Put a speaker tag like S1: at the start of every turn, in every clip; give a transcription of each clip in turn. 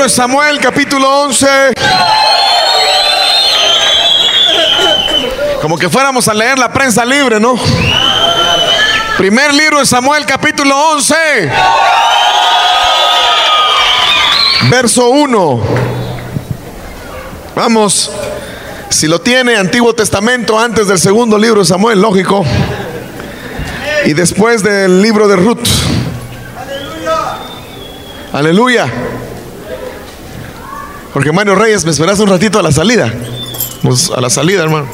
S1: libro de Samuel, capítulo 11. Como que fuéramos a leer la prensa libre, ¿no? Primer libro de Samuel, capítulo 11. Verso 1. Vamos. Si lo tiene, Antiguo Testamento antes del segundo libro de Samuel, lógico. Y después del libro de Ruth. Aleluya. Porque Mario Reyes, me esperas un ratito a la salida. Pues a la salida, hermano.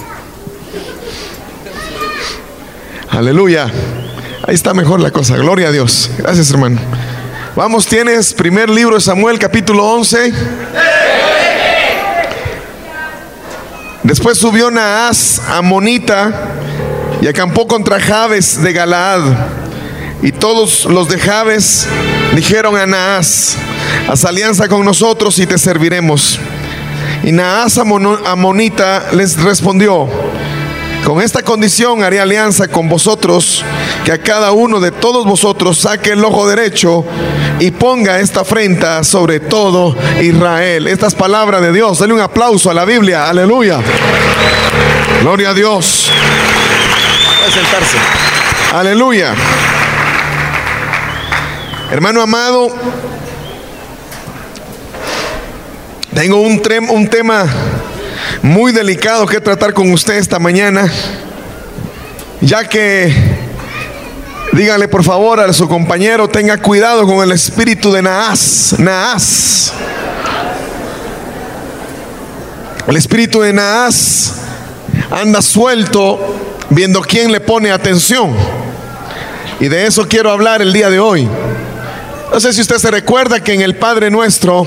S1: Aleluya. Ahí está mejor la cosa. Gloria a Dios. Gracias, hermano. Vamos, tienes primer libro de Samuel, capítulo 11. Después subió Naas a Monita y acampó contra Jabes de Galaad. Y todos los de Jabes dijeron a Naas, haz alianza con nosotros y te serviremos. Y Naas Amonita les respondió, con esta condición haré alianza con vosotros, que a cada uno de todos vosotros saque el ojo derecho y ponga esta afrenta sobre todo Israel. Estas palabras de Dios. Dale un aplauso a la Biblia. Aleluya. Gloria a Dios. sentarse. Aleluya. Hermano amado, tengo un, tema muy delicado que tratar con usted esta mañana, ya que, dígale por favor a su compañero, tenga cuidado con el espíritu de Naas, Naas. El espíritu de Naas anda suelto viendo quién le pone atención. Y de eso quiero hablar el día de hoy. No sé si usted se recuerda que en el Padre Nuestro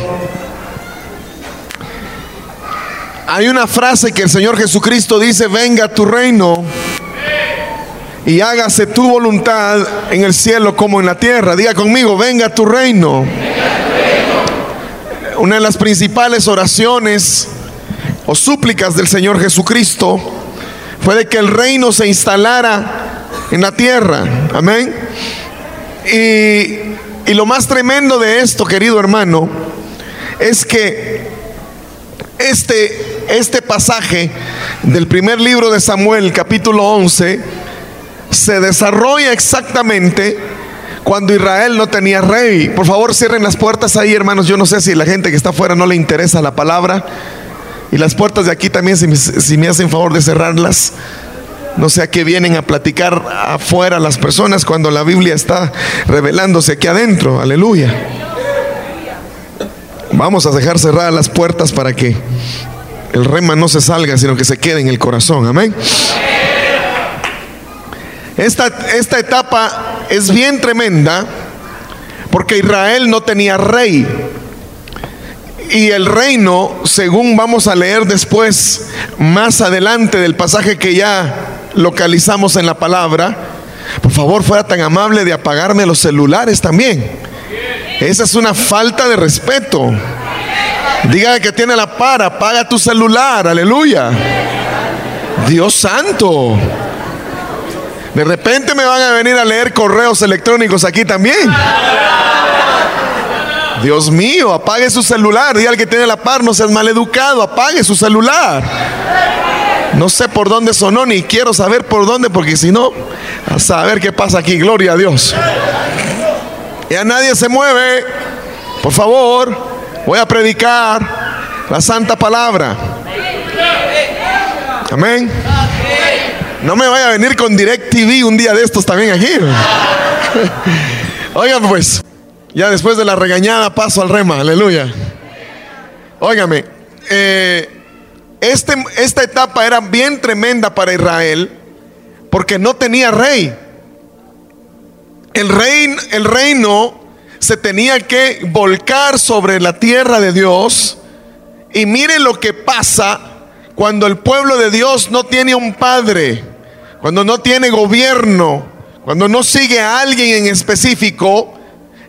S1: hay una frase que el Señor Jesucristo dice, venga tu reino y hágase tu voluntad en el cielo como en la tierra. Diga conmigo, venga tu reino. Una de las principales oraciones o súplicas del Señor Jesucristo fue de que el reino se instalara en la tierra. Amén. Y, y lo más tremendo de esto, querido hermano, es que este, este pasaje del primer libro de Samuel, capítulo 11, se desarrolla exactamente cuando Israel no tenía rey. Por favor, cierren las puertas ahí, hermanos. Yo no sé si la gente que está afuera no le interesa la palabra. Y las puertas de aquí también, si me, si me hacen favor de cerrarlas. No sé a qué vienen a platicar afuera las personas cuando la Biblia está revelándose aquí adentro. Aleluya. Vamos a dejar cerradas las puertas para que el rema no se salga, sino que se quede en el corazón. Amén. Esta, esta etapa es bien tremenda porque Israel no tenía rey. Y el reino, según vamos a leer después, más adelante del pasaje que ya localizamos en la palabra, por favor fuera tan amable de apagarme los celulares también. Esa es una falta de respeto. Diga que tiene la para, apaga tu celular, aleluya. Dios santo. De repente me van a venir a leer correos electrónicos aquí también. Dios mío, apague su celular. Diga al que tiene la par, no seas educado, apague su celular. No sé por dónde sonó, ni quiero saber por dónde, porque si no, a saber qué pasa aquí. Gloria a Dios. Ya nadie se mueve. Por favor, voy a predicar la santa palabra. Amén. No me vaya a venir con Direct TV un día de estos también aquí. Oigan pues, ya después de la regañada paso al rema, aleluya. Óigame, eh, este, esta etapa era bien tremenda para Israel porque no tenía rey. El, el reino se tenía que volcar sobre la tierra de Dios. Y mire lo que pasa cuando el pueblo de Dios no tiene un padre, cuando no tiene gobierno, cuando no sigue a alguien en específico.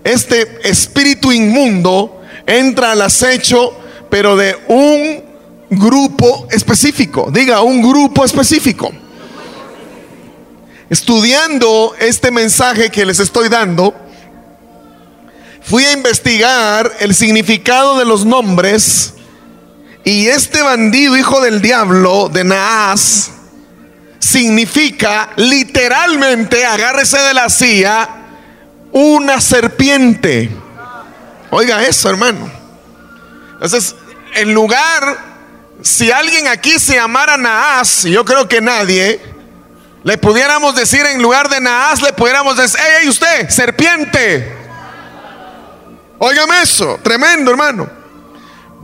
S1: Este espíritu inmundo entra al acecho, pero de un grupo específico. Diga, un grupo específico estudiando este mensaje que les estoy dando, fui a investigar el significado de los nombres y este bandido, hijo del diablo, de Naas, significa literalmente, agárrese de la silla, una serpiente. Oiga eso, hermano. Entonces, en lugar, si alguien aquí se llamara Naas, yo creo que nadie, le pudiéramos decir en lugar de Naas, le pudiéramos decir, hey, usted, serpiente. Óigame eso, tremendo, hermano.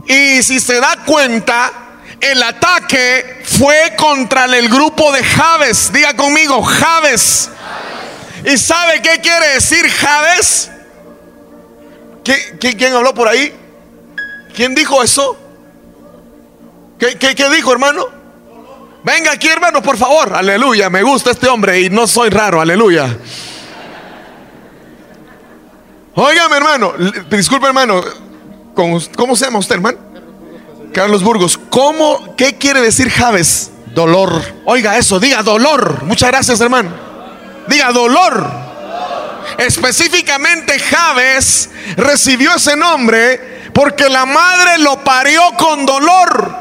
S1: Y si se da cuenta, el ataque fue contra el grupo de Javes. Diga conmigo, Javes. ¿Y sabe qué quiere decir Javes? quién habló por ahí? ¿Quién dijo eso? ¿Qué, qué dijo, hermano? Venga aquí, hermano, por favor. Aleluya. Me gusta este hombre y no soy raro. Aleluya. Óigame, hermano. Disculpe, hermano. ¿Cómo se llama usted, hermano? Carlos Burgos. ¿Cómo? ¿Qué quiere decir Javes? Dolor. Oiga eso, diga dolor. Muchas gracias, hermano. Diga dolor. Específicamente Javes recibió ese nombre porque la madre lo parió con dolor.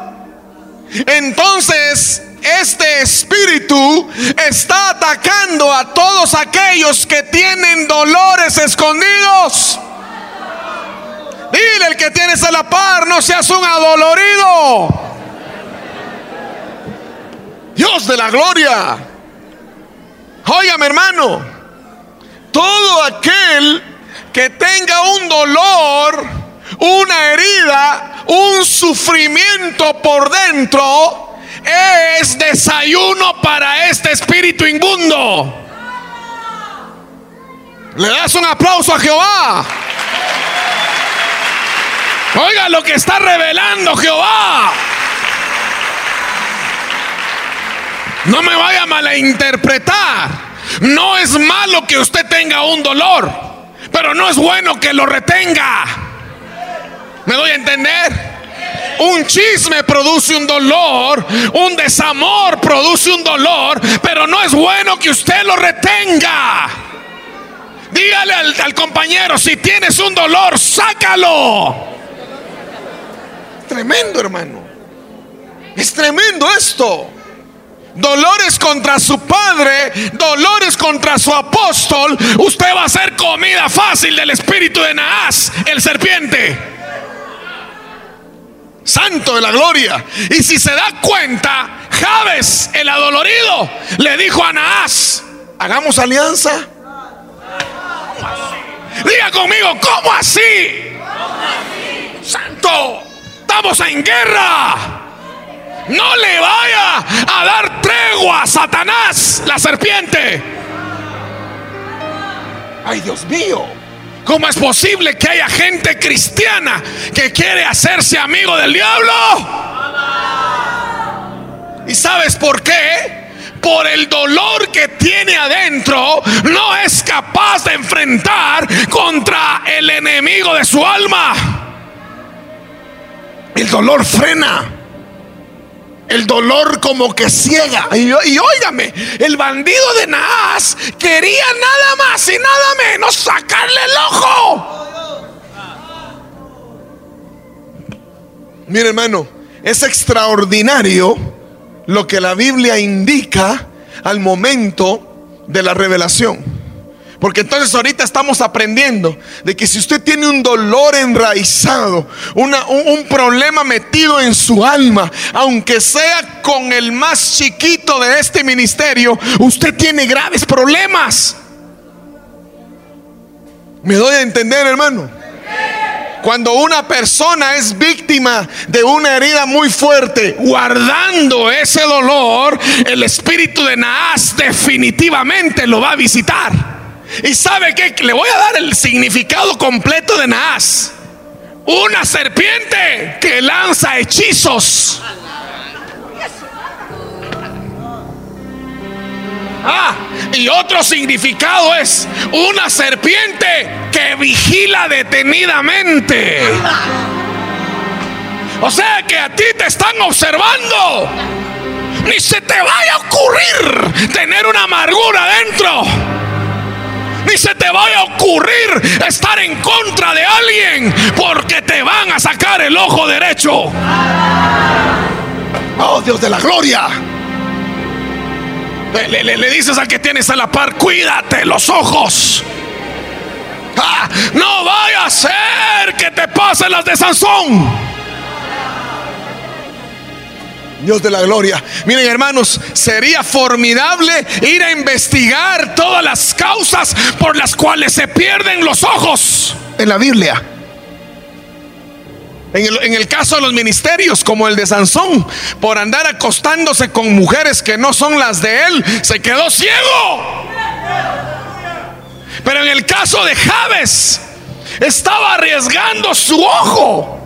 S1: Entonces, este espíritu está atacando a todos aquellos que tienen dolores escondidos. Dile el que tienes a la par, no seas un adolorido. Dios de la gloria. Óigame, hermano. Todo aquel que tenga un dolor, una herida, un sufrimiento por dentro, es desayuno para este espíritu inmundo. Le das un aplauso a Jehová. Oiga lo que está revelando Jehová. No me vaya a malinterpretar. No es malo que usted tenga un dolor, pero no es bueno que lo retenga. ¿Me doy a entender? Un chisme produce un dolor, un desamor produce un dolor, pero no es bueno que usted lo retenga. Dígale al, compañero, si tienes un dolor, sácalo. Tremendo, hermano. Es tremendo esto. Dolores contra su padre, dolores contra su apóstol. Usted va a ser comida fácil del espíritu de Naas, el serpiente. Santo de la gloria. Y si se da cuenta, Javes, el adolorido, le dijo a Naas, hagamos alianza. Diga conmigo, ¿cómo así? Santo estamos en guerra. No le vaya a dar tregua a Satanás, la serpiente. Ay, Dios mío. ¿Cómo es posible que haya gente cristiana que quiere hacerse amigo del diablo? ¿Y sabes por qué? Por el dolor que tiene adentro, no es capaz de enfrentar contra el enemigo de su alma. El dolor frena. El dolor como que ciega. Y, y óigame, el bandido de Naas quería nada más y nada menos sacarle el ojo. Mire hermano, es extraordinario lo que la Biblia indica al momento de la revelación. Porque entonces ahorita estamos aprendiendo de que si usted tiene un dolor enraizado, un, un, problema metido en su alma, aunque sea con el más chiquito de este ministerio, usted tiene graves problemas. ¿Me doy a entender, hermano? Cuando una persona es víctima de una herida muy fuerte, guardando ese dolor, el espíritu de Naas definitivamente lo va a visitar. Y sabe que le voy a dar el significado completo de Naas. Una serpiente que lanza hechizos. Ah, y otro significado es una serpiente que vigila detenidamente. O sea que a ti te están observando. Ni se te vaya a ocurrir tener una amargura dentro
S2: Ni se te vaya a ocurrir estar en contra de alguien porque te van a sacar el ojo derecho. Oh Dios de la gloria. Le, dices al que tienes a la par, cuídate los ojos. Ah, no vaya a ser que te pasen las de Sansón.
S1: Dios de la gloria. Miren hermanos, sería formidable ir a investigar todas las causas por las cuales se pierden los ojos en la Biblia. En el, caso de los ministerios, como el de Sansón, por andar acostándose con mujeres que no son las de él, se quedó ciego. Pero en el caso de Javes, estaba arriesgando su ojo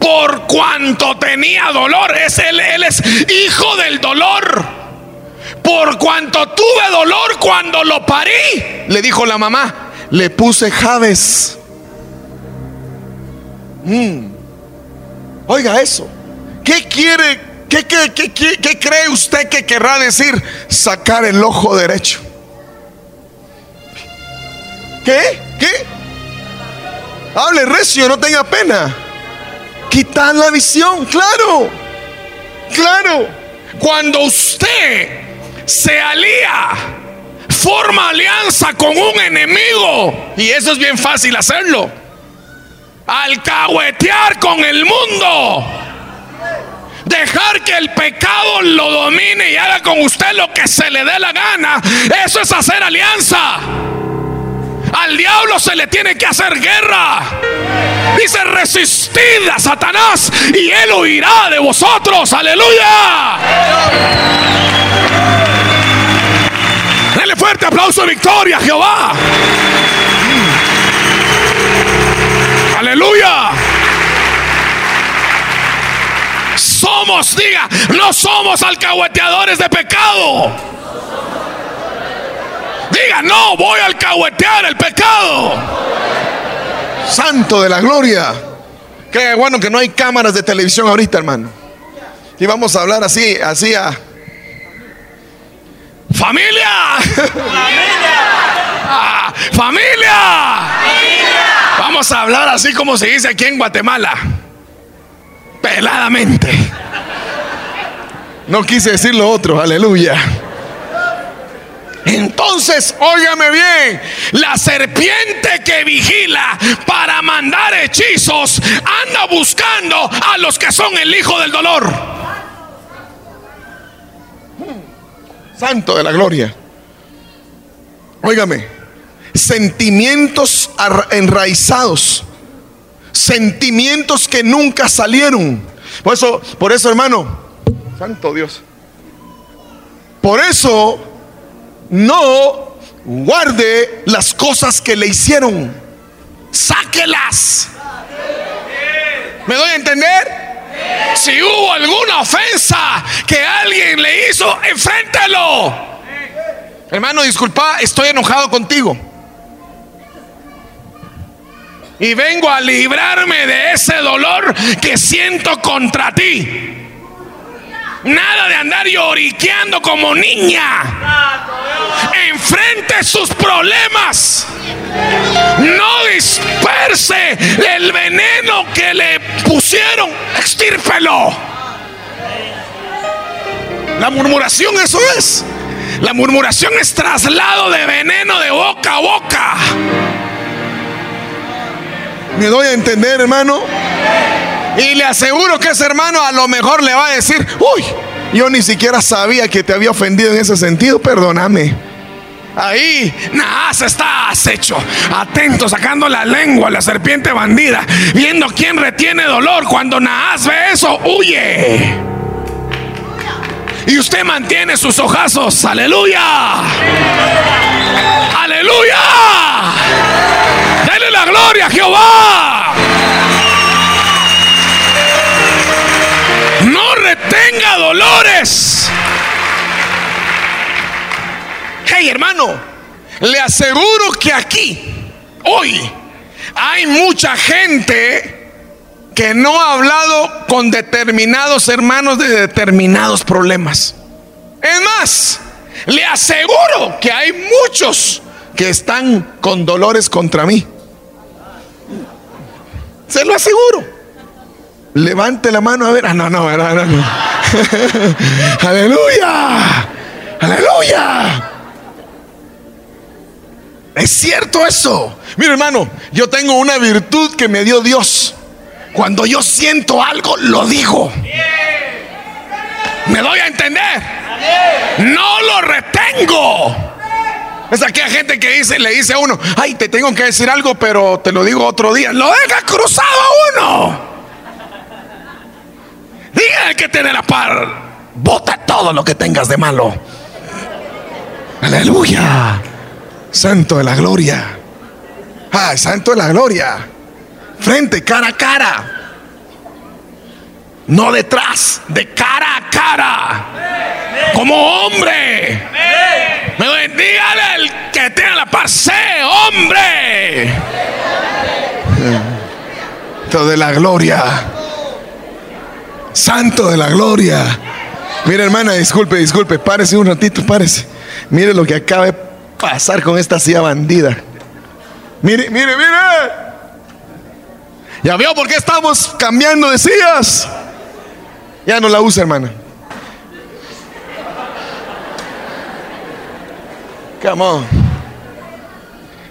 S1: por cuanto tenía dolor. Es él, él es hijo del dolor. Por cuanto tuve dolor cuando lo parí, le dijo la mamá, le puse Javes. Mm. Oiga eso. ¿Qué quiere? ¿Qué, qué, cree usted que querrá decir sacar el ojo derecho? ¿Qué? ¿Qué? Hable recio, no tenga pena. Quitar la visión, claro. Claro. Cuando usted se alía, forma alianza con un enemigo. Y eso es bien fácil hacerlo. Alcahuetear con el mundo. Dejar que el pecado lo domine y haga con usted lo que se le dé la gana. Eso es hacer alianza. Al diablo se le tiene que hacer guerra. Dice, resistid a Satanás y él huirá de vosotros. Aleluya. Dale fuerte aplauso de victoria, Jehová. Aleluya. Somos, diga, no somos alcahueteadores de pecado. Diga, no voy a alcahuetear el pecado. Santo de la gloria. Qué bueno que no hay cámaras de televisión ahorita, hermano. Y vamos a hablar así, así a... ¡Familia! ¡Familia! Ah, ¡Familia! Vamos a hablar así como se dice aquí en Guatemala. Peladamente. No quise decir lo otro, aleluya. Entonces, óigame bien, la serpiente que vigila para mandar hechizos anda buscando a los que son el hijo del dolor. Santo de la gloria. Óigame, sentimientos enraizados, sentimientos que nunca salieron. Por eso, por eso, hermano, santo Dios. Por eso no guarde las cosas que le hicieron. Sáquelas. ¿Me doy a entender? Si hubo alguna ofensa que alguien le hizo, enfréntelo. Hermano, disculpa, estoy enojado contigo. Y vengo a librarme de ese dolor que siento contra ti. Nada de andar lloriqueando como niña. Enfrente sus problemas. No disperse el veneno que le pusieron. Extírpelo. La murmuración eso es. La murmuración es traslado de veneno de boca a boca. ¿Me doy a entender, hermano? Y le aseguro que ese hermano a lo mejor le va a decir, uy, yo ni siquiera sabía que te había ofendido en ese sentido, perdóname. Ahí Naas está acecho, atento, sacando la lengua, la serpiente bandida, viendo quién retiene dolor. Cuando Naas ve eso, huye. Y usted mantiene sus ojazos, aleluya. Aleluya. Dele la gloria a Jehová. tenga dolores. Hermano, le aseguro que aquí, hoy, hay mucha gente que no ha hablado con determinados hermanos de determinados problemas. Es más, le aseguro que hay muchos que están con dolores contra mí. Se lo aseguro. Levante la mano a ver. Ah, no, no, no. no. Aleluya. Aleluya. Es cierto eso. Mira, hermano, yo tengo una virtud que me dio Dios. Cuando yo siento algo, lo digo. ¿Me doy a entender? No lo retengo. Es aquella gente que dice, le dice a uno, ay, te tengo que decir algo, pero te lo digo otro día. Lo deja cruzado a uno. Diga que tiene la par. Bota todo lo que tengas de malo. Aleluya. Santo de la gloria. Ay, santo de la gloria. Frente, cara a cara. No detrás, de cara a cara. Como hombre. Me dígale el que tiene la sé hombre. Santo de la gloria. Santo de la gloria. Mire, hermana, disculpe, disculpe. Párese un ratito, párese. Mire lo que acaba de pasar con esta silla bandida. Mire, mire, mire. Ya veo por qué estamos cambiando de sillas. Ya no la usa, hermana. Come on.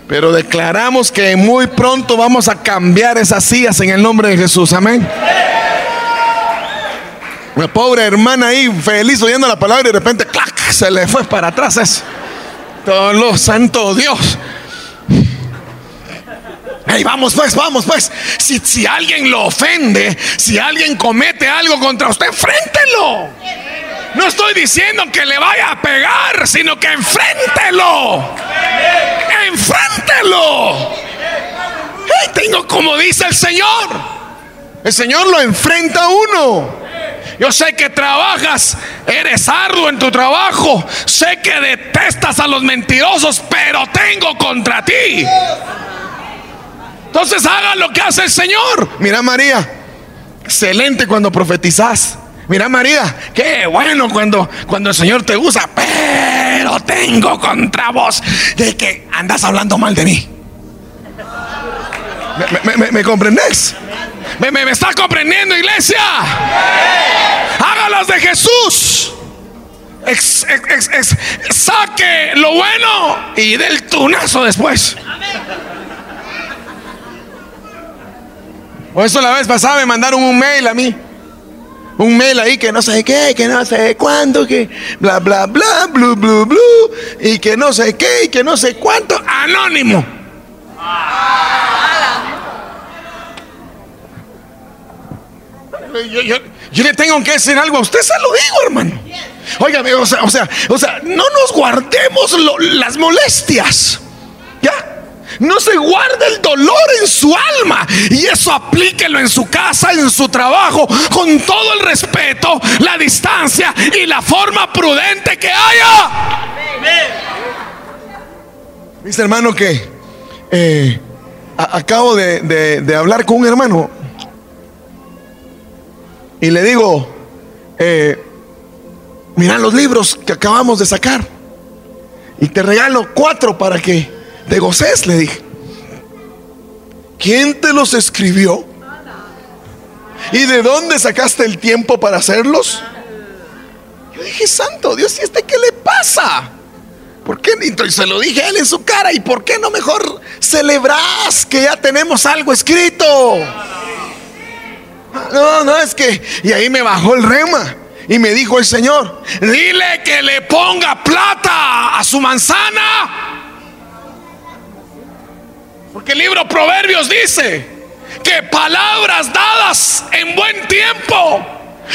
S1: Pero declaramos que muy pronto vamos a cambiar esas sillas en el nombre de Jesús. Amén. Una pobre hermana ahí, feliz oyendo la palabra y de repente, ¡clac! Se le fue para atrás. Todo lo santo Dios. Hey, vamos pues, vamos pues. Si, si alguien lo ofende, si alguien comete algo contra usted, enfréntelo. No estoy diciendo que le vaya a pegar, sino que enfréntelo. Enfréntelo. Hey, tengo como dice el Señor. El Señor lo enfrenta a uno. Yo sé que trabajas, eres arduo en tu trabajo. Sé que detestas a los mentirosos, pero tengo contra ti. Entonces haga lo que hace el Señor. Mira María, excelente cuando profetizas. Mira María, qué bueno cuando, cuando el Señor te usa, pero tengo contra vos de que andas hablando mal de mí. ¿Me, me, me comprendes? ¿Me, me, está comprendiendo, iglesia? Hágalas de Jesús. saque lo bueno y del tunazo después. Por eso la vez pasada me mandaron un mail a mí. Un mail ahí que no sé qué, que no sé cuándo, que bla, bla, bla, blu, blu, blu, y que no sé qué, y que no sé cuánto, anónimo. Yo, le tengo que decir algo a usted, se lo digo, hermano. Oiga, o sea, o sea, o sea, no nos guardemos las molestias. ¿Ya? No se guarde el dolor en su alma. Y eso aplíquelo en su casa, en su trabajo, con todo el respeto, la distancia y la forma prudente que haya. Dice hermano que eh, acabo de hablar con un hermano y le digo, eh, mira los libros que acabamos de sacar. Y te regalo cuatro para que te goces, le dije. ¿Quién te los escribió? ¿Y de dónde sacaste el tiempo para hacerlos? Yo dije, santo Dios, ¿y este qué le pasa? ¿Por qué? Entonces se lo dije a él en su cara. ¿Y por qué no mejor celebras que ya tenemos algo escrito? No, no, es que... Y ahí me bajó el rema. Y me dijo el Señor, dile que le ponga plata a su manzana. Porque el libro Proverbios dice que palabras dadas en buen tiempo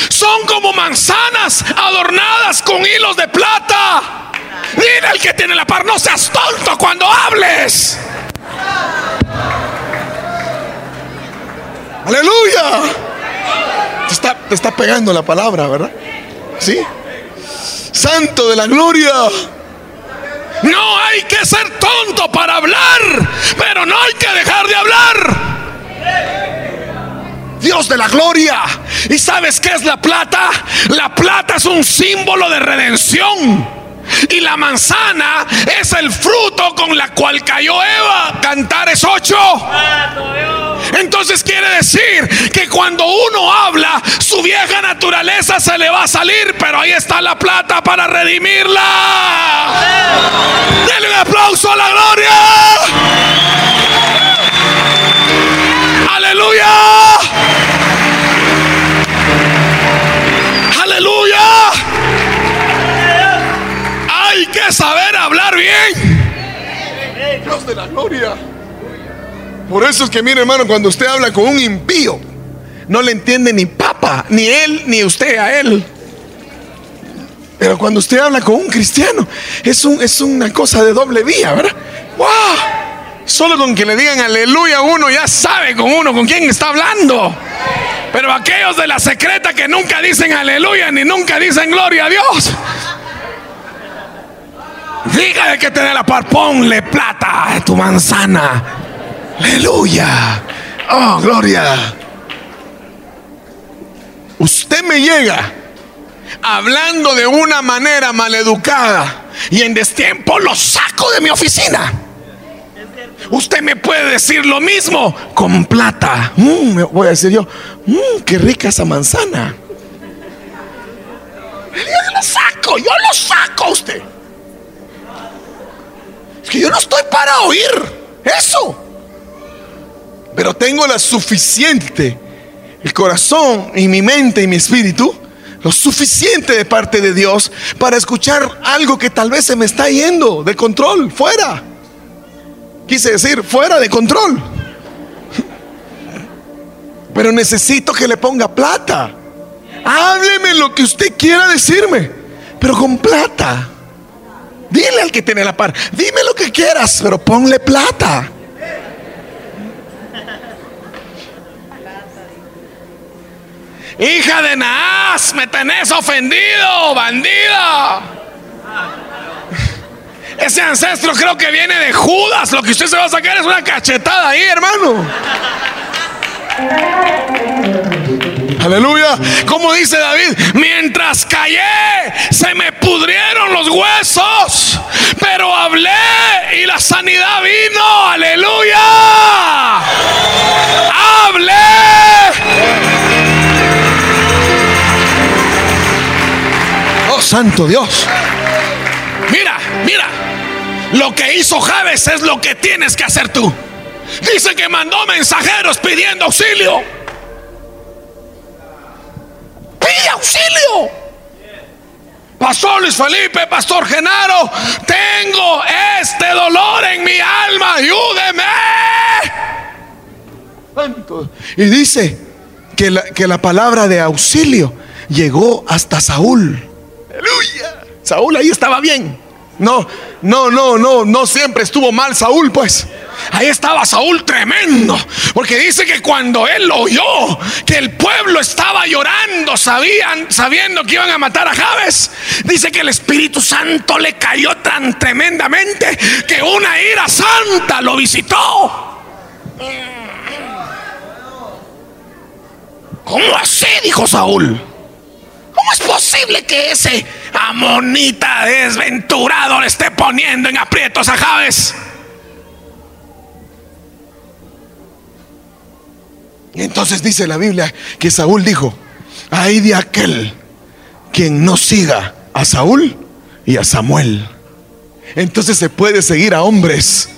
S1: son como manzanas adornadas con hilos de plata. Dile al que tiene la par, no seas tonto cuando hables. Aleluya. Te está, te está pegando la palabra, ¿verdad? ¿Sí? Santo de la gloria. No hay que ser tonto para hablar, pero no hay que dejar de hablar. Dios de la gloria. ¿Y sabes qué es la plata? La plata es un símbolo de redención.
S2: Y la manzana es el fruto con la cual cayó Eva. Cantares 8. Entonces quiere decir que cuando uno habla, su vieja naturaleza se le va a salir, pero ahí está la plata para redimirla. Denle un aplauso a la gloria. Aleluya. Aleluya. Hay que saber hablar bien.
S1: Dios de la gloria. Por eso es que, mire, hermano, cuando usted habla con un impío, no le entiende ni papa, ni él, ni usted a él. Pero cuando usted habla con un cristiano, es, un, es una cosa de doble vía, ¿verdad? ¡Wow! Solo con que le digan aleluya uno ya sabe con uno con quién está hablando. Pero aquellos de la secreta que nunca dicen aleluya ni nunca dicen gloria a Dios. Dígale que te dé la par, ponle plata a tu manzana. Aleluya. Oh, gloria. Usted me llega hablando de una manera maleducada y en destiempo lo saco de mi oficina. Usted me puede decir lo mismo con plata. Mm, voy a decir yo, mm, qué rica esa manzana. Yo lo saco, yo lo saco a usted. Es que yo no estoy para oír eso. Pero tengo la suficiente, el corazón y mi mente y mi espíritu, lo suficiente de parte de Dios para escuchar algo que tal vez se me está yendo de control, fuera. Quise decir, fuera de control. Pero necesito que le ponga plata. Hábleme lo que usted quiera decirme, pero con plata. Dile al que tiene la par, dime lo que quieras, pero ponle plata. Hija de Naas, me tenés ofendido, bandida. Ese ancestro creo que viene de Judas. Lo que usted se va a sacar es una cachetada ahí, hermano. Aleluya. Como dice David, mientras callé, se me pudrieron los huesos, pero hablé y la sanidad vino. Aleluya. Hablé. Santo Dios. Mira, mira. Lo que hizo Javes es lo que tienes que hacer tú. Dice que mandó mensajeros pidiendo auxilio. Pide auxilio. Pastor Luis Felipe, Pastor Genaro, tengo este dolor en mi alma, ayúdeme. Y dice que la, que la palabra de auxilio llegó hasta Saúl. Aleluya. Saúl ahí estaba bien. No, no, no, no, no siempre estuvo mal Saúl, pues. Ahí estaba Saúl tremendo, porque dice que cuando él oyó que el pueblo estaba llorando, sabían, sabiendo que iban a matar a Javes, dice que el Espíritu Santo le cayó tan tremendamente que una ira santa lo visitó. ¿Cómo así? dijo Saúl. ¿Cómo es posible que ese amonita desventurado le esté poniendo en aprietos a Javes? Entonces dice la Biblia que Saúl dijo, hay de aquel quien no siga a Saúl y a Samuel. Entonces se puede seguir a hombres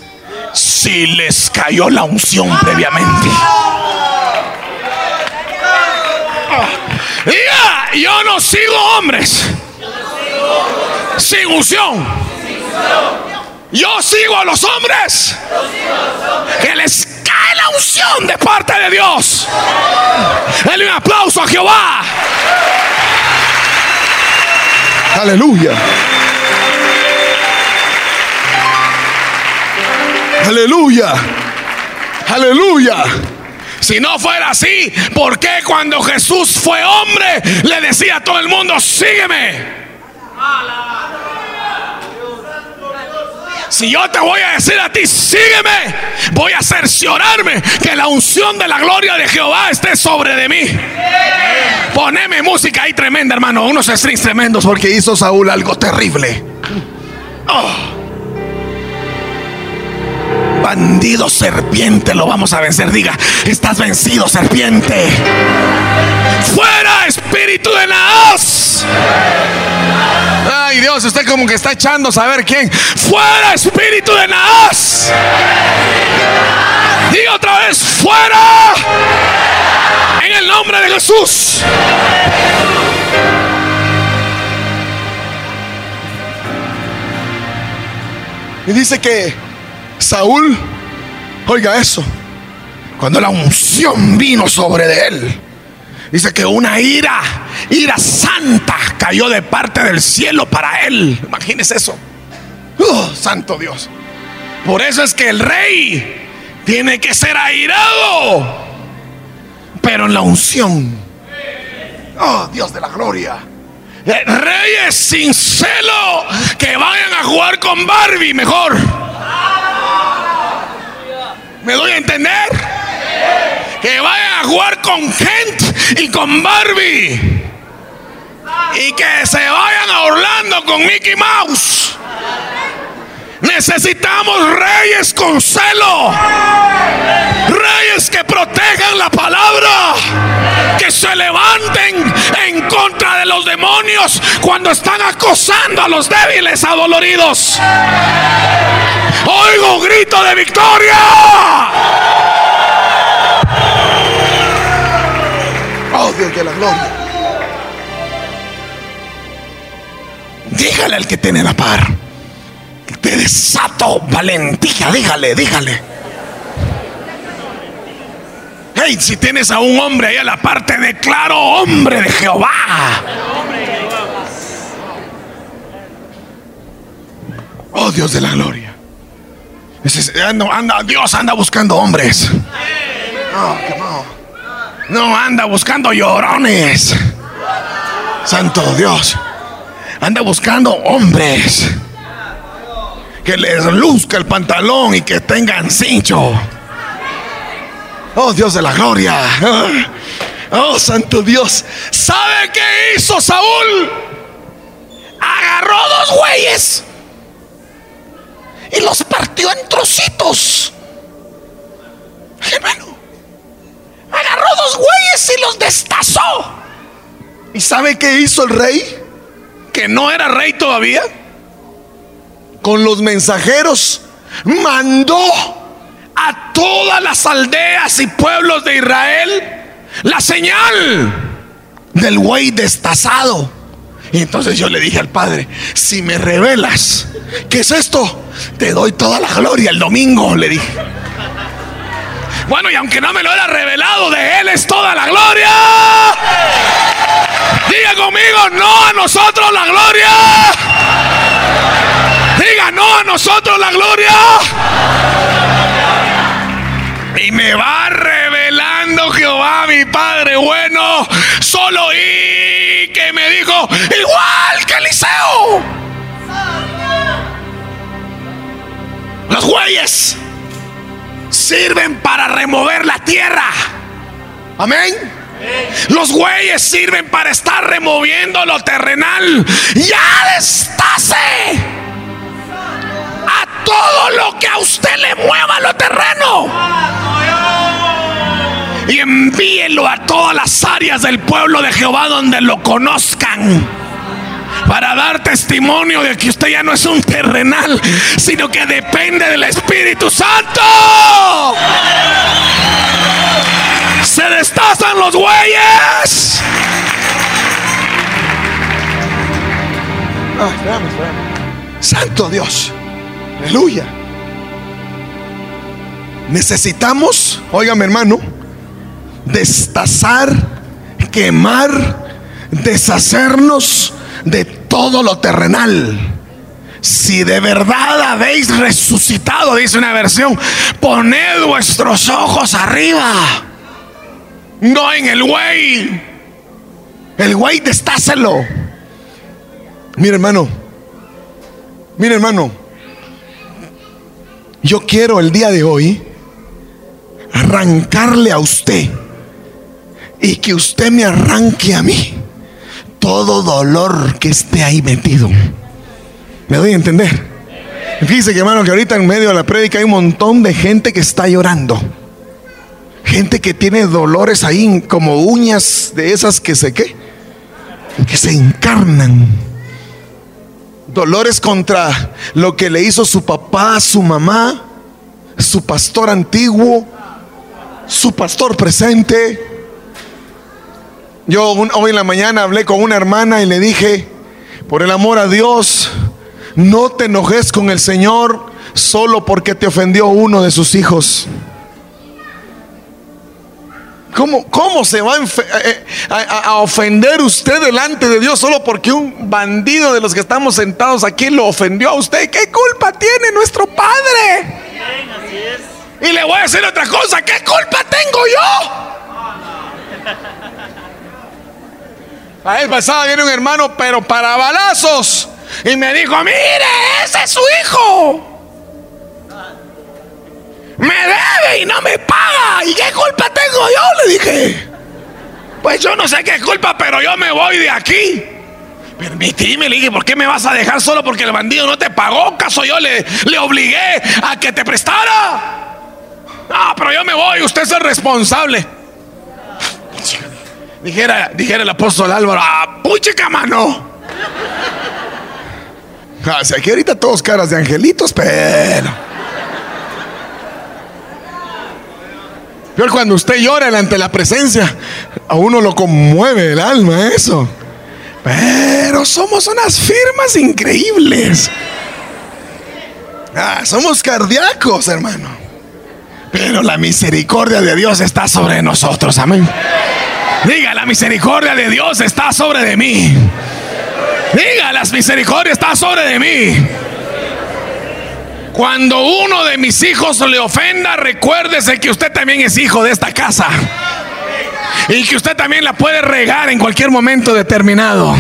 S1: si les cayó la unción previamente. Yo no sigo hombres sin unción. Yo sigo a los hombres que les cae la unción de parte de Dios. Dale un aplauso a Jehová. Aleluya. Aleluya. Aleluya. Si no fuera así, ¿por qué cuando Jesús fue hombre le decía a todo el mundo, sígueme? Si yo te voy a decir a ti, sígueme, voy a cerciorarme que la unción de la gloria de Jehová esté sobre de mí. Poneme música ahí tremenda, hermano, unos strings tremendos, porque hizo Saúl algo terrible. Oh. Bandido serpiente, lo vamos a vencer. Diga, estás vencido, serpiente. Fuera, espíritu de Naas.
S3: Ay, Dios, usted como que está echando a saber quién.
S1: Fuera, espíritu de Naas. Diga otra vez, fuera. En el nombre de Jesús.
S3: Y dice que Saúl, oiga eso,
S1: cuando la unción vino sobre de él, dice que una ira, ira santa cayó de parte del cielo para él. Imagínese eso. Oh, santo Dios. Por eso es que el rey tiene que ser airado, pero en la unción. Oh, Dios de la gloria. Eh, reyes sin celo que vayan a jugar con Barbie mejor. ¿Me doy a entender? Que vayan a jugar con Kent y con Barbie. Y que se vayan a Orlando con Mickey Mouse. Necesitamos reyes con celo. Reyes que protejan la palabra. Que se levanten en contra de los demonios cuando están acosando a los débiles adoloridos. Oigo un grito de victoria.
S3: oh Dios de la gloria.
S1: Dígale al que tiene la par. Te desato valentía. Dígale, dígale. Hey, si tienes a un hombre ahí a la parte, declaro hombre de Jehová. Oh Dios de la gloria. Anda- Dios anda buscando hombres. No anda buscando llorones. Santo Dios. Anda buscando hombres. Que les luzca el pantalón y que tengan cincho. Oh Dios de la gloria. Oh Santo Dios. ¿Sabe qué hizo Saúl? Agarró dos güeyes y los partió en trocitos. Hermano, agarró dos güeyes y los destazó.
S3: ¿Y sabe qué hizo el rey?
S1: Que no era rey todavía.
S3: Con los mensajeros
S1: mandó a todas las aldeas y pueblos de Israel la señal del güey destazado. Y entonces yo le dije al padre, si me revelas, ¿qué es esto? Te doy toda la gloria el domingo, le dije. Bueno, y aunque no me lo era revelado, de él es toda la gloria. Diga conmigo, no a nosotros la gloria. Diga no a nosotros la gloria. Y me va revelando Jehová, mi Padre bueno. Solo y que me dijo, igual que Eliseo. Los güeyes sirven para remover la tierra. Amén. Los güeyes sirven para estar removiendo lo terrenal. Ya destace a todo lo que a usted le mueva lo terreno. Y envíelo a todas las áreas del pueblo de Jehová donde lo conozcan. Para dar testimonio de que usted ya no es un terrenal, sino que depende del Espíritu Santo. Se destazan los güeyes.
S3: Ah. Santo Dios. Aleluya. Necesitamos, óigame hermano, destazar, quemar, deshacernos de todo lo terrenal. Si de verdad habéis resucitado, dice una versión, poned vuestros ojos arriba, no en el güey. El güey destázelo. Mira hermano, mira hermano, yo quiero el día de hoy arrancarle a usted y que usted me arranque a mí todo dolor que esté ahí metido. ¿Me doy a entender?
S1: Fíjese que hermano que ahorita en medio de la prédica hay un montón de gente que está llorando. Gente que tiene dolores ahí como uñas de esas que se qué, que se encarnan. Dolores contra lo que le hizo su papá, su mamá, su pastor antiguo, su pastor presente. Yo hoy en la mañana hablé con una hermana y le dije, por el amor a Dios, no te enojes con el Señor solo porque te ofendió uno de sus hijos. ¿Cómo, cómo se va a, eh, a, ofender usted delante de Dios solo porque un bandido de los que estamos sentados aquí lo ofendió a usted? ¿Qué culpa tiene nuestro Padre? Y le voy a decir otra cosa, ¿qué culpa tengo yo? La vez pasada viene un hermano, pero para balazos. Y me dijo, mire, ese es su hijo. Me debe y no me paga. ¿Y qué culpa tengo yo? Le dije. Pues yo no sé qué culpa, pero yo me voy de aquí. Permitime, le dije, ¿por qué me vas a dejar solo porque el bandido no te pagó? ¿Caso yo le, le obligué a que te prestara? No, pero yo me voy, usted es el responsable. Dijera, dijera el apóstol Álvaro, ¡ah, puchica mano! Ah, aquí ahorita todos caras de angelitos, pero. Pero cuando usted llora ante la presencia, a uno lo conmueve el alma eso. Pero somos unas firmas increíbles. Ah, somos cardíacos, hermano. Pero la misericordia de Dios está sobre nosotros. Amén. Diga, la misericordia de Dios está sobre de mí. Diga, las misericordias está sobre de mí. Cuando uno de mis hijos le ofenda, recuérdese que usted también es hijo de esta casa. Y que usted también la puede regar en cualquier momento determinado.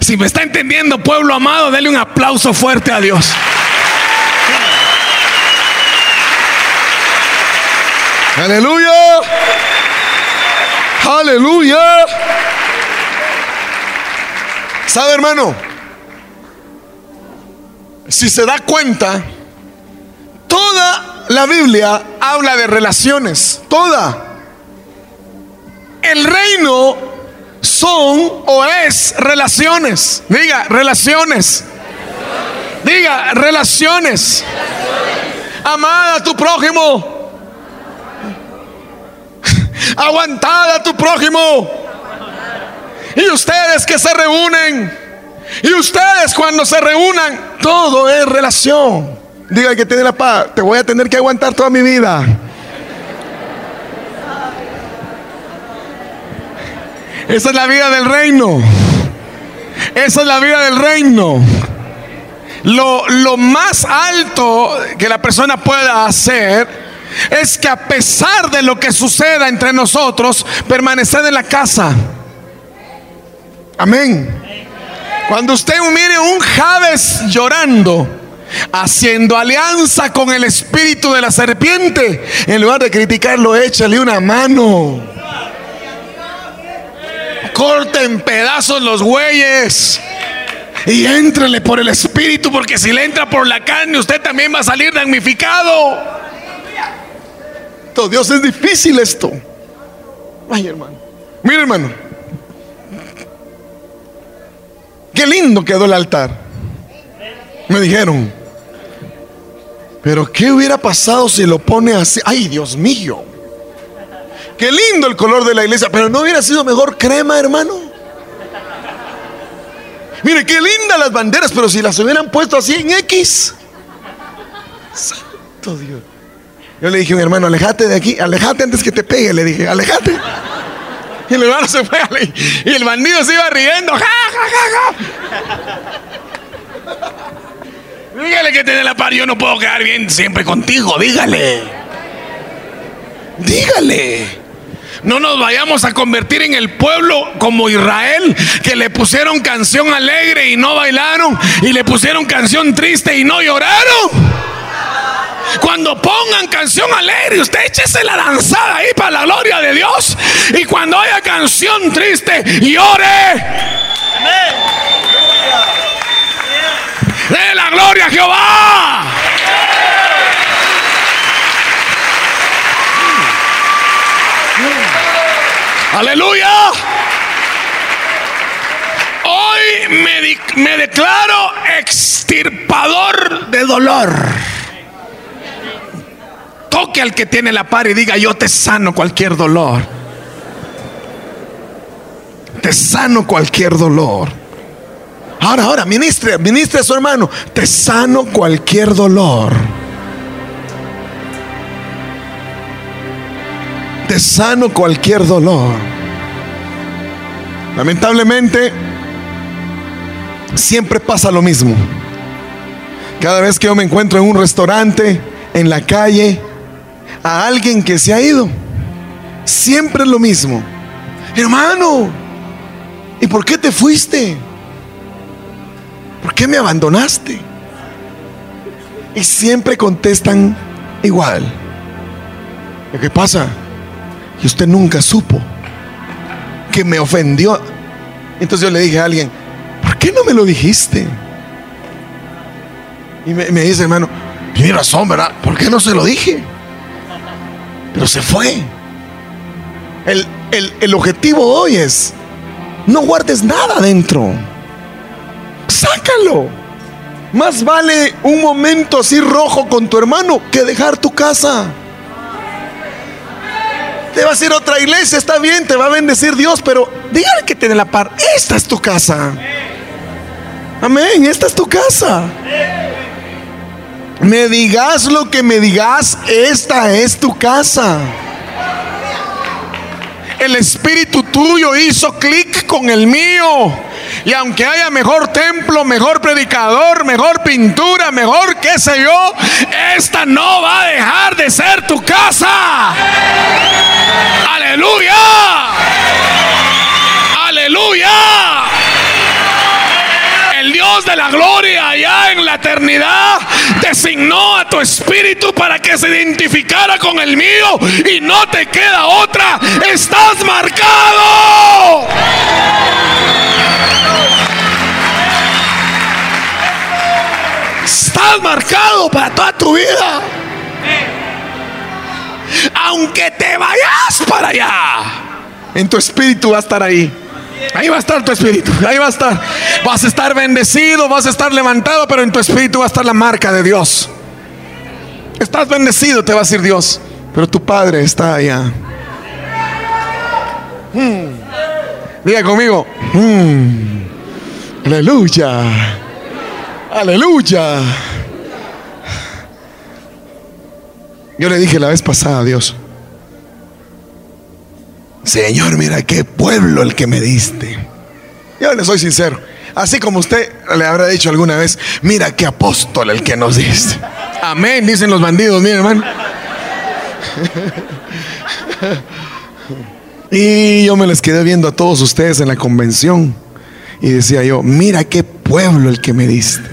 S1: Si me está entendiendo, pueblo amado, dele un aplauso fuerte a Dios. Aleluya. Aleluya. ¿Sabe, hermano? Si se da cuenta, toda la Biblia habla de relaciones. Toda. El reino son o es relaciones. Diga, relaciones. Diga, relaciones. Amada tu prójimo aguantada a tu prójimo. Y ustedes que se reúnen, y ustedes cuando se reúnan, todo es relación. Diga que tiene la paz, te voy a tener que aguantar toda mi vida. Esa es la vida del reino. Esa es la vida del reino. Lo, lo más alto que la persona pueda hacer es que a pesar de lo que suceda entre nosotros, permanecer en la casa. Amén. Cuando usted mire un Javes llorando, haciendo alianza con el espíritu de la serpiente, en lugar de criticarlo, échale una mano. Corte en pedazos los bueyes. Y éntrele por el espíritu, porque si le entra por la carne, usted también va a salir damnificado. Dios es difícil esto. Ay, hermano. Mira, hermano. Qué lindo quedó el altar. Me dijeron. Pero ¿qué hubiera pasado si lo pone así? Ay, Dios mío. Qué lindo el color de la iglesia, pero no hubiera sido mejor crema, hermano. Mire, qué lindas las banderas, pero si las hubieran puesto así en X. Santo Dios. Yo le dije a mi hermano, alejate de aquí, alejate antes que te pegue, le dije, alejate. Y el hermano se fue y el bandido se iba riendo. Ja, Dígale que tiene la par, yo no puedo quedar bien siempre contigo, dígale. Dígale. No nos vayamos a convertir en el pueblo como Israel, que le pusieron canción alegre y no bailaron, y le pusieron canción triste y no lloraron. Cuando pongan canción alegre, usted échese la lanzada ahí para la gloria de Dios. Y cuando haya canción triste, llore. De gloria a Jehová. Aleluya. Hoy me, me, declaro extirpador de dolor. Toque al que tiene la par y diga, yo te sano cualquier dolor. Te sano cualquier dolor. Ahora, ahora, ministre, ministre a su hermano, te sano cualquier dolor. Te sano cualquier dolor. Lamentablemente, siempre pasa lo mismo. Cada vez que yo me encuentro en un restaurante, en la calle, a alguien que se ha ido, siempre es lo mismo. Hermano, ¿y por qué te fuiste? ¿Por qué me abandonaste? Y siempre contestan igual. ¿Qué pasa? Y usted nunca supo que me ofendió. Entonces yo le dije a alguien, ¿por qué no me lo dijiste? Y me, dice, hermano, tiene razón, ¿verdad? ¿Por qué no se lo dije? Pero se fue. El, el objetivo hoy es, no guardes nada adentro. Sácalo. Más vale un momento así rojo con tu hermano que dejar tu casa. Te vas a ir a otra iglesia, está bien, te va a bendecir Dios, pero dígale que tiene la par. Esta es tu casa. Amén, esta es tu casa. Me digas lo que me digas, esta es tu casa. El espíritu tuyo hizo clic con el mío. Y aunque haya mejor templo, mejor predicador, mejor pintura, mejor qué sé yo, esta no va a dejar de ser tu casa. Aleluya. Aleluya. El Dios de la gloria allá en la eternidad designó a tu espíritu para que se identificara con el mío y no te queda otra. Estás marcado. Estás marcado para toda tu vida. Aunque te vayas para allá, en tu espíritu va a estar ahí. Ahí va a estar tu espíritu, ahí va a estar. Vas a estar bendecido, vas a estar levantado, pero en tu espíritu va a estar la marca de Dios. Estás bendecido, te va a decir Dios, pero tu Padre está allá. Hmm. Diga conmigo, hmm. aleluya, aleluya. Yo le dije la vez pasada a Dios, Señor, mira qué pueblo el que me diste. Yo le soy sincero. Así como usted le habrá dicho alguna vez, mira qué apóstol el que nos diste. Amén, dicen los bandidos, mi hermano. Y yo me les quedé viendo a todos ustedes en la convención. Y decía yo, mira qué pueblo el que me diste.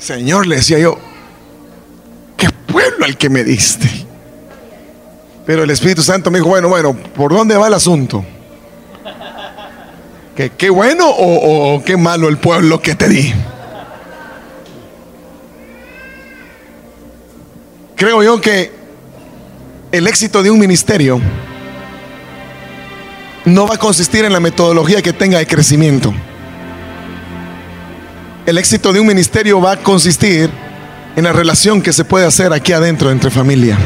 S1: Señor, le decía yo, pueblo al que me diste. Pero el Espíritu Santo me dijo, bueno, bueno, ¿por dónde va el asunto? ¿Qué, qué bueno o, qué malo el pueblo que te di? Creo yo que el éxito de un ministerio no va a consistir en la metodología que tenga de crecimiento. El éxito de un ministerio va a consistir en la relación que se puede hacer aquí adentro entre familia.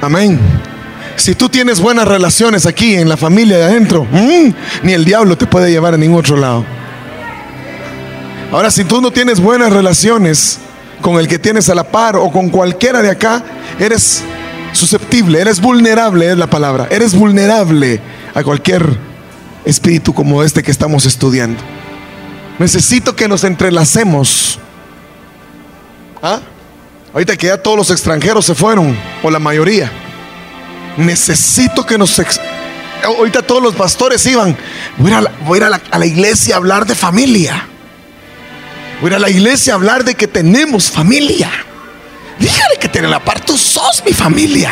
S1: Amén. Si tú tienes buenas relaciones aquí en la familia de adentro, mm, ni el diablo te puede llevar a ningún otro lado. Ahora, si tú no tienes buenas relaciones con el que tienes a la par o con cualquiera de acá, eres susceptible, eres vulnerable, es la palabra. Eres vulnerable a cualquier espíritu como este que estamos estudiando. Necesito que nos entrelacemos ¿Ah? Ahorita que ya todos los extranjeros se fueron, o la mayoría. Necesito que nos... Ahorita todos los pastores iban. Voy a, ir, a, la, a la iglesia a hablar de familia. Voy a ir a la iglesia a hablar de que tenemos familia. Dígale que tiene la parte, tú sos mi familia.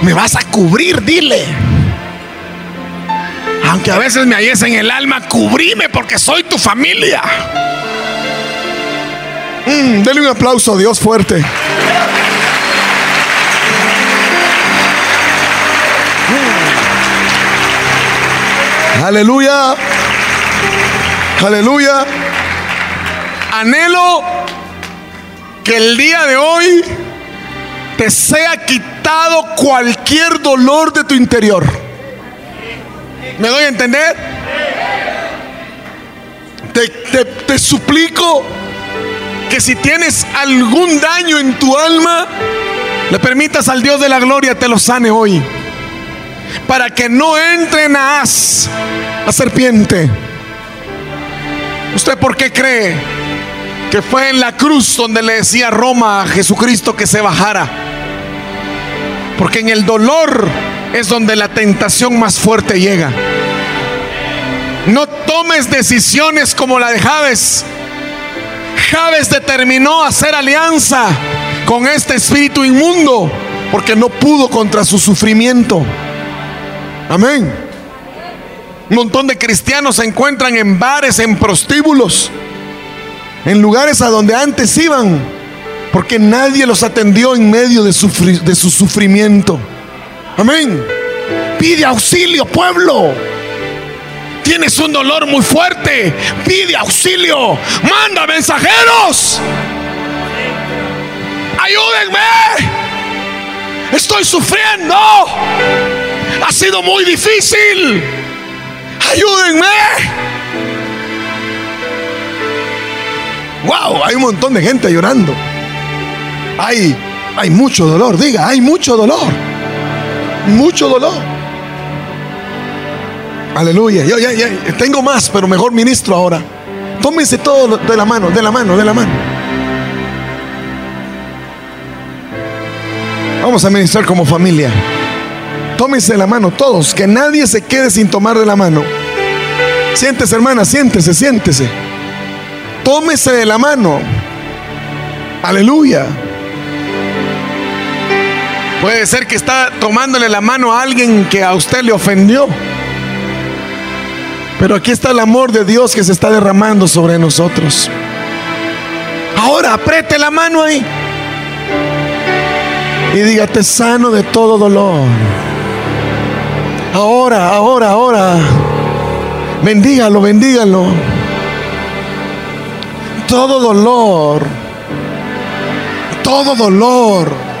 S1: Me vas a cubrir, dile.
S2: Aunque a veces me halles en el alma, cubrime porque soy tu familia.
S1: Mm, denle un aplauso a Dios fuerte. Mm. Aleluya. Aleluya. Anhelo que el día de hoy te sea quitado cualquier dolor de tu interior. ¿Me doy a entender? Te, te- te suplico que si tienes algún daño en tu alma, le permitas al Dios de la gloria te lo sane hoy. Para que no entre en Ahaz, la serpiente. ¿Usted por qué cree que fue en la cruz donde le decía Roma a Jesucristo que se bajara? Porque en el dolor es donde la tentación más fuerte llega. No tomes decisiones como la de Javes. Javes determinó hacer alianza con este espíritu inmundo porque no pudo contra su sufrimiento. Amén. Un montón de cristianos se encuentran en bares, en prostíbulos, en lugares a donde antes iban, porque nadie los atendió en medio de, sufri- de su sufrimiento. Amén. Pide auxilio, pueblo.
S2: Tienes un dolor muy fuerte. Pide auxilio. Manda mensajeros. Ayúdenme. Estoy sufriendo. Ha sido muy difícil. Ayúdenme.
S1: Wow, hay un montón de gente llorando. Hay, hay mucho dolor, diga, hay mucho dolor. Mucho dolor. Aleluya. Yo ya, ya tengo más, pero mejor ministro ahora. Tómense todo de la mano, de la mano, de la mano. Vamos a ministrar como familia. Tómense la mano todos, que nadie se quede sin tomar de la mano. Siéntese, hermana, siéntese, siéntese. Tómese de la mano. Aleluya. Puede ser que está tomándole la mano a alguien que a usted le ofendió. Pero aquí está el amor de Dios que se está derramando sobre nosotros. Ahora apriete la mano ahí. Y diga, te sano de todo dolor. Ahora, ahora, ahora. Bendígalo, bendígalo. Todo dolor. Todo dolor.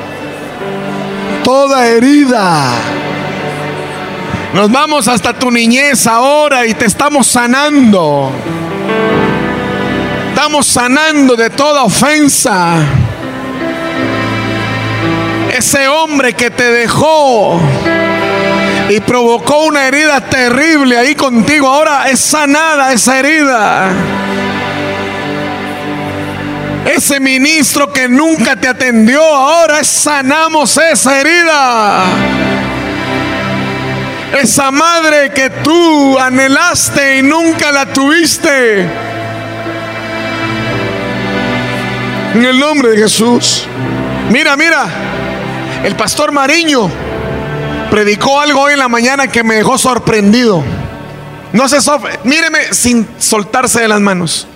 S1: Toda herida. Nos vamos hasta tu niñez ahora y te estamos sanando. Estamos sanando de toda ofensa. Ese hombre que te dejó y provocó una herida terrible ahí contigo, ahora es sanada esa herida. Ese ministro que nunca te atendió, ahora sanamos esa herida. Esa madre que tú anhelaste y nunca la tuviste. En el nombre de Jesús. Mira, mira. El pastor Mariño predicó algo hoy en la mañana que me dejó sorprendido. No se. Míreme sin soltarse de las manos.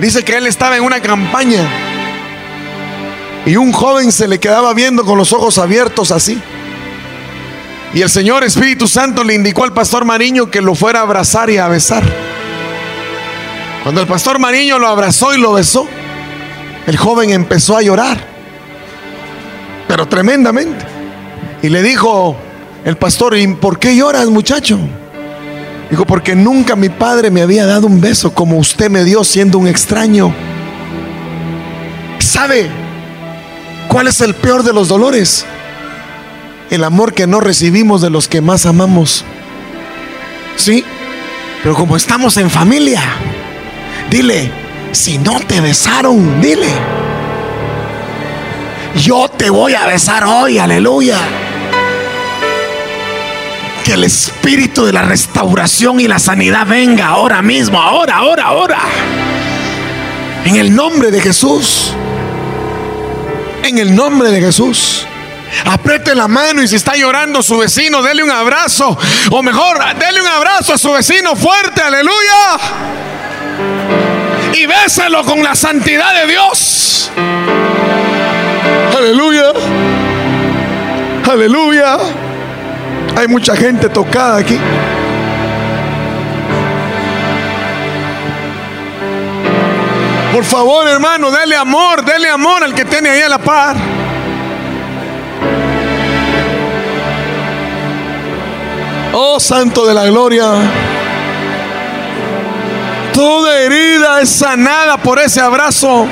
S1: Dice que él estaba en una campaña y un joven se le quedaba viendo con los ojos abiertos así. Y el Señor Espíritu Santo le indicó al pastor Mariño que lo fuera a abrazar y a besar. Cuando el pastor Mariño lo abrazó y lo besó, el joven empezó a llorar, pero tremendamente. Y le dijo el pastor, ¿y por qué lloras muchacho? Dijo, porque nunca mi padre me había dado un beso como usted me dio siendo un extraño. ¿Sabe cuál es el peor de los dolores? El amor que no recibimos de los que más amamos. Sí, pero como estamos en familia, dile, si no te besaron, dile, yo te voy a besar hoy, aleluya. Que el espíritu de la restauración y la sanidad venga ahora mismo, ahora, ahora, ahora. En el nombre de Jesús. En el nombre de Jesús. Apriete la mano y si está llorando su vecino, dele un abrazo. O mejor, dele un abrazo a su vecino fuerte, aleluya. Y béselo con la santidad de Dios. Aleluya. Aleluya. Hay mucha gente tocada aquí. Por favor, hermano, dele amor, dele amor al que tiene ahí a la par. Oh Santo de la Gloria. Toda herida es sanada por ese abrazo.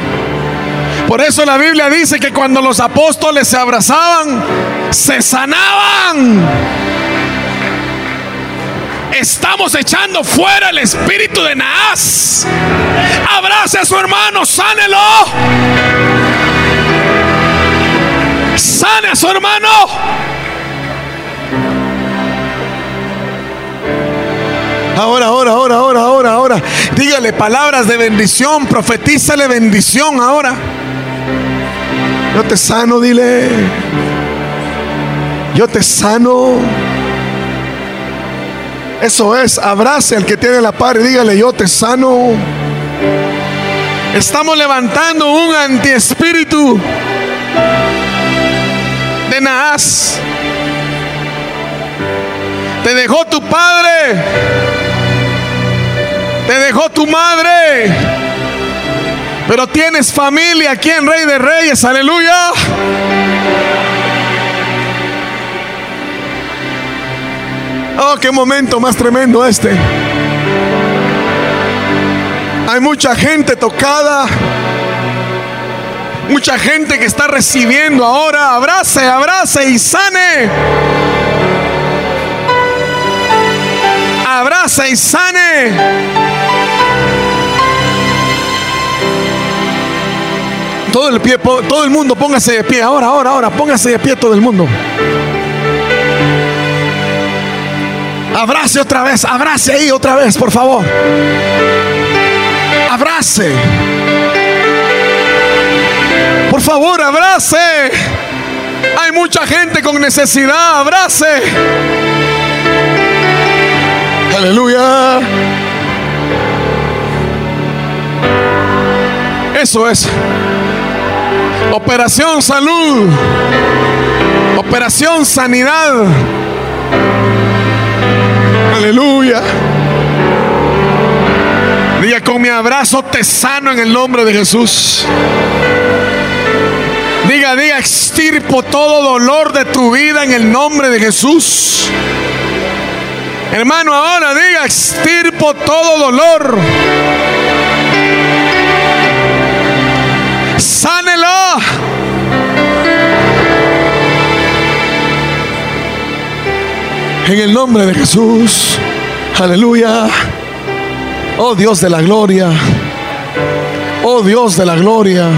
S1: Por eso la Biblia dice que cuando los apóstoles se abrazaban, se sanaban. Estamos echando fuera el espíritu de Naas. Abrace a su hermano, sánelo. Sane a su hermano. Ahora, ahora, ahora, ahora, ahora, ahora. Dígale palabras de bendición, profetízale bendición ahora. Yo te sano, dile. Yo te sano. Eso es, abrace al que tiene la par y dígale, yo te sano. Estamos levantando un antiespíritu de Naas. Te dejó tu padre. Te dejó tu madre. Pero tienes familia aquí en Rey de Reyes. Aleluya. Oh, qué momento más tremendo este. Hay mucha gente tocada. Mucha gente que está recibiendo ahora. Abrace, abrace y sane. Abrace y sane. Todo el pie, todo el mundo póngase de pie. Ahora, ahora, ahora, póngase de pie todo el mundo. Abrace otra vez, abrace ahí otra vez, por favor. Abrace. Por favor, abrace. Hay mucha gente con necesidad, abrace. Aleluya. Eso es. Operación salud. Operación sanidad. Aleluya. Diga con mi abrazo te sano en el nombre de Jesús. Diga, diga, extirpo todo dolor de tu vida en el nombre de Jesús. Hermano, ahora diga, extirpo todo dolor. Sánelo. En el nombre de Jesús. Aleluya. Oh Dios de la gloria. Oh Dios de la gloria.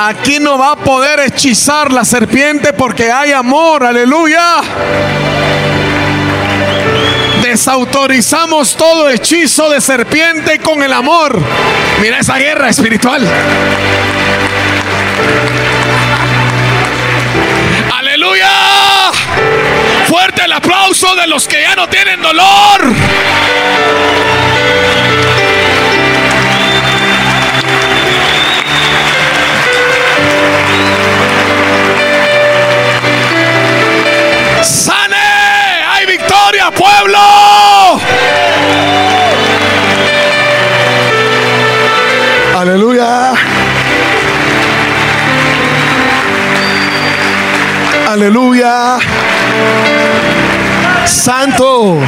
S1: Aquí no va a poder hechizar la serpiente porque hay amor. Aleluya. Desautorizamos todo hechizo de serpiente con el amor. Mira esa guerra espiritual. Aleluya. Fuerte el aplauso de los que ya no tienen dolor. Sane, hay victoria, pueblo. Aleluya. Aleluya. Santo.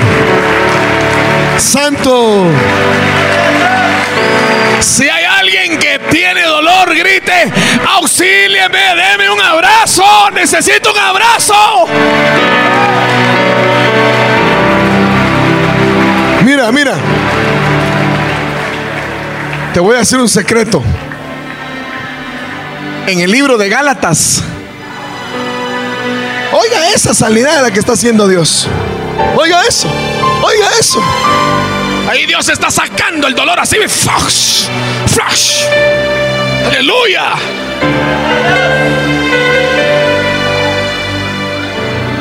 S1: Santo. Si hay alguien que tiene dolor, grite, auxílieme, deme un abrazo, necesito un abrazo. Mira, mira. Te voy a decir un secreto. En el libro de Gálatas, Oiga esa sanidad de la que está haciendo Dios. Oiga eso. Oiga eso. Ahí Dios está sacando el dolor así. Flash. Flash. Aleluya.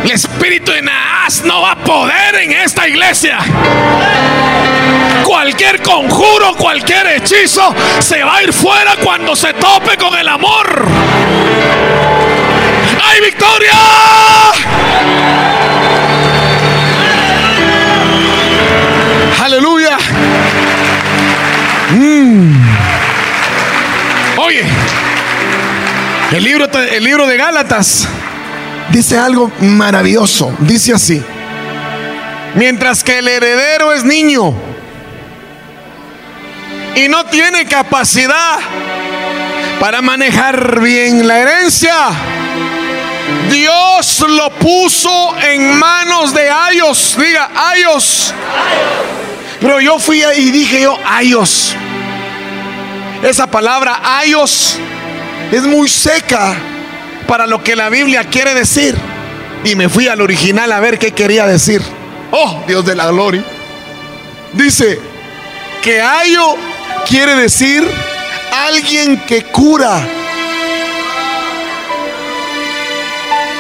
S2: El espíritu de Naas no va a poder en esta iglesia. Cualquier conjuro, cualquier hechizo se va a ir fuera cuando se tope con el amor. ¡Hay victoria!
S1: Aleluya.
S2: Oye, el libro, el libro de Gálatas
S1: Dice algo maravilloso. Dice así. Mientras que el heredero es niño y no tiene capacidad para manejar bien la herencia, Dios lo puso en manos de Ayos. Diga, Ayos. Pero yo fui y dije yo, Ayos. Esa palabra Ayos es muy seca para lo que la Biblia quiere decir. Y me fui al original a ver qué quería decir. Oh, Dios de la gloria. Dice que Ayo quiere decir alguien que cura.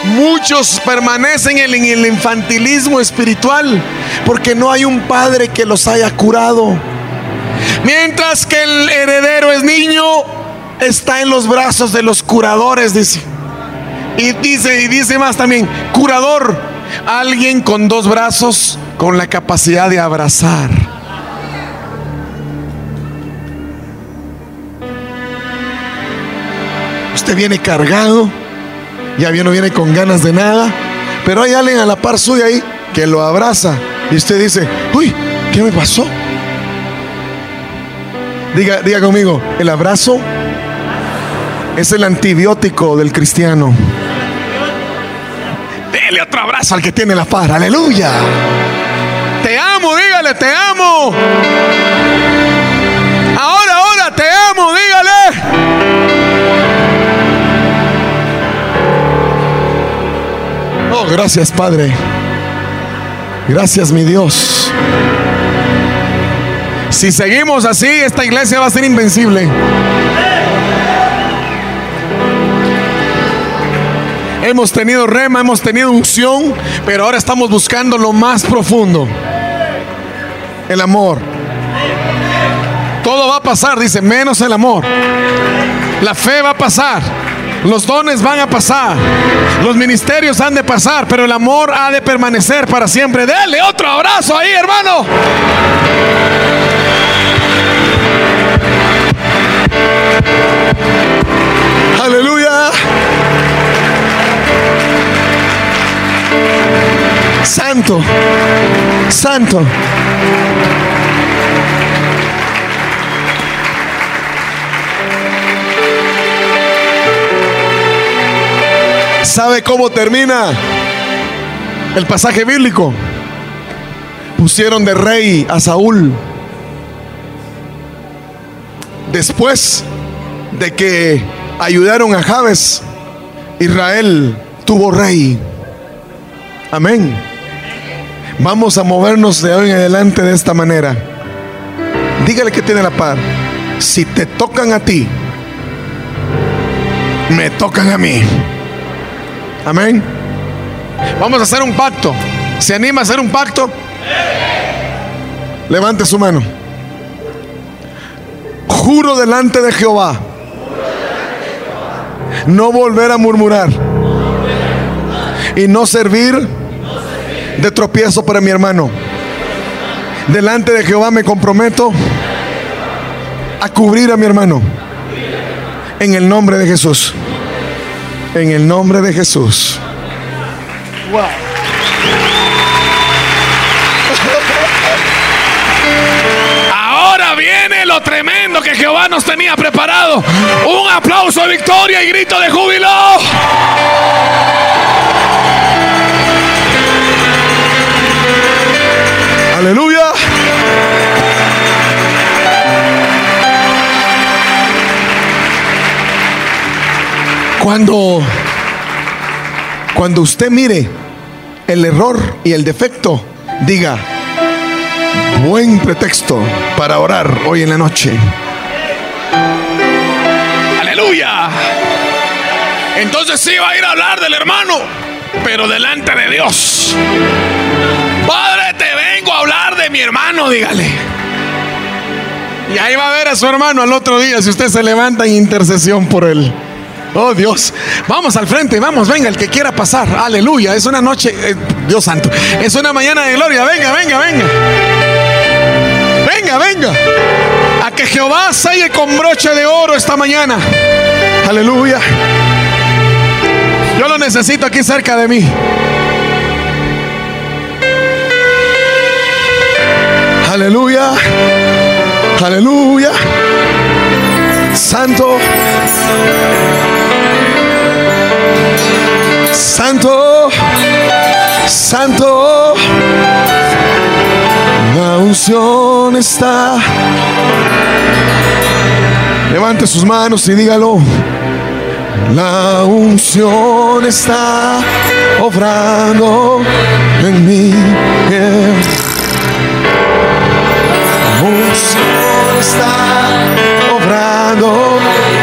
S1: Muchos permanecen en el infantilismo espiritual porque no hay un padre que los haya curado. Mientras que el heredero es niño, está en los brazos de los curadores. Y dice, y dice más también, curador, alguien con dos brazos con la capacidad de abrazar. Usted viene cargado, ya no viene con ganas de nada, pero hay alguien a la par suya ahí que lo abraza y usted dice, uy, ¿qué me pasó? Diga, diga conmigo, el abrazo es el antibiótico del cristiano otro abrazo al que tiene la paz. Aleluya. Te amo, dígale, te amo. Ahora, ahora, te amo, dígale. Oh, gracias, Padre. Gracias, mi Dios. Si seguimos así, esta iglesia va a ser invencible. Hemos tenido rema, hemos tenido unción, pero ahora estamos buscando lo más profundo. El amor. Todo va a pasar, dice, menos el amor. La fe va a pasar. Los dones van a pasar. Los ministerios han de pasar, pero el amor ha de permanecer para siempre. Dale otro abrazo ahí, hermano. Aleluya. Santo, santo. ¿Sabe cómo termina el pasaje bíblico? Pusieron de rey a Saúl. Después de que ayudaron a Jabes, Israel tuvo rey. Amén. Vamos a movernos de hoy en adelante de esta manera. Dígale que tiene la par. Si te tocan a ti, me tocan a mí. Amén. Vamos a hacer un pacto. ¿Se anima a hacer un pacto? Levante su mano. Juro delante de Jehová. No volver a murmurar. Y no servir de tropiezo para mi hermano. Delante de Jehová me comprometo a cubrir a mi hermano. En el nombre de Jesús. En el nombre de Jesús.
S2: Ahora viene lo tremendo que Jehová nos tenía preparado. Un aplauso de victoria y grito de júbilo.
S1: Aleluya. Cuando cuando usted mire el error y el defecto, diga, buen pretexto para orar hoy en la noche.
S2: Aleluya. Entonces sí va a ir a hablar del hermano. pero delante de Dios. Padre, te vengo a hablar de mi hermano, dígale. Y ahí va a ver a su hermano al otro día si usted se levanta en intercesión por él. Oh Dios, vamos al frente, vamos, venga, el que quiera pasar. Aleluya, es una noche, eh, Dios santo, es una mañana de gloria. Venga, venga, venga. Venga, venga. A que Jehová selle con broche de oro esta mañana. Aleluya. Yo lo necesito aquí cerca de mí.
S1: Aleluya. Aleluya. Santo. Santo. Santo. La unción está. Levante sus manos y dígalo. La unción está obrando en mí. La unción está obrando en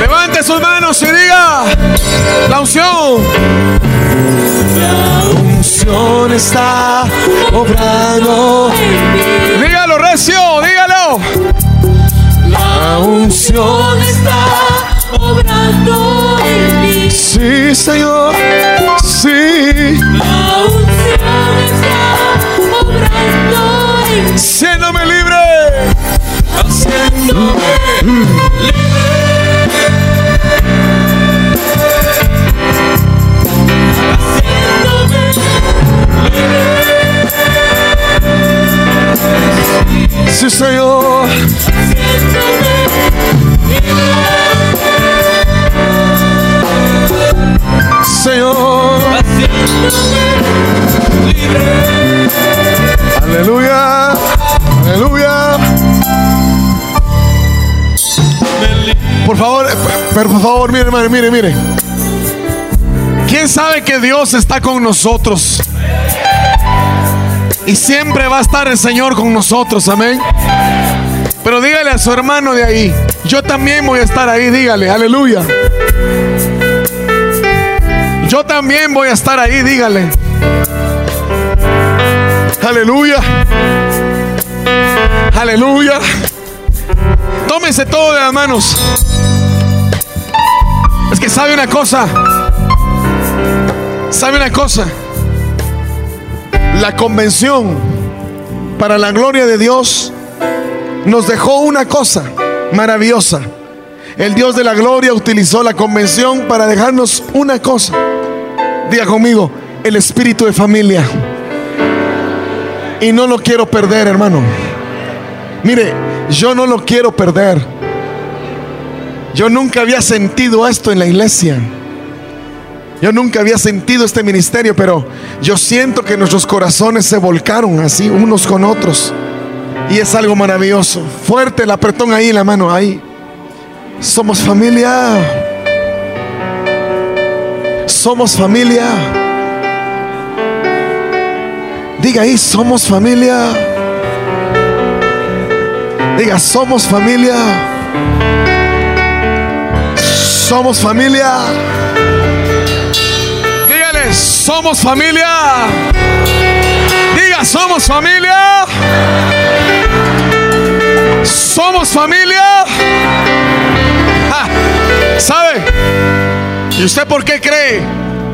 S2: Levante sus manos y diga la unción.
S1: la unción está obrando.
S2: Dígalo recio, dígalo.
S1: La unción
S4: está obrando en mí.
S1: Sí, Señor. Sí.
S4: La unción está obrando en mí. Haciéndome
S1: Sí, Señor. Señor. Aleluya. Aleluya. Por favor, eh, por favor, mire, hermano, mire, mire.
S2: ¿Quién sabe que Dios está con nosotros? Y siempre va a estar el Señor con nosotros, amén. Pero dígale a su hermano de ahí, yo también voy a estar ahí, dígale, aleluya. Yo también voy a estar ahí, dígale. Aleluya. Aleluya. Tómense todo de las manos. Es que sabe una cosa. ¿Sabe una cosa?
S1: La convención para la gloria de Dios nos dejó una cosa maravillosa. El Dios de la gloria utilizó la convención para dejarnos una cosa. Diga conmigo, el espíritu de familia. Y no lo quiero perder, hermano. Mire, yo no lo quiero perder. Yo nunca había sentido esto en la iglesia. Yo nunca había sentido este ministerio, pero yo siento que nuestros corazones se volcaron así unos con otros. Y es algo maravilloso. Fuerte el apretón ahí la mano, ahí. Somos familia. Somos familia. Diga ahí, somos familia. Diga, somos familia. Somos familia.
S2: Dígale, somos familia. Diga, somos familia. Somos familia. Ah, ¿Sabe? ¿Y usted por qué cree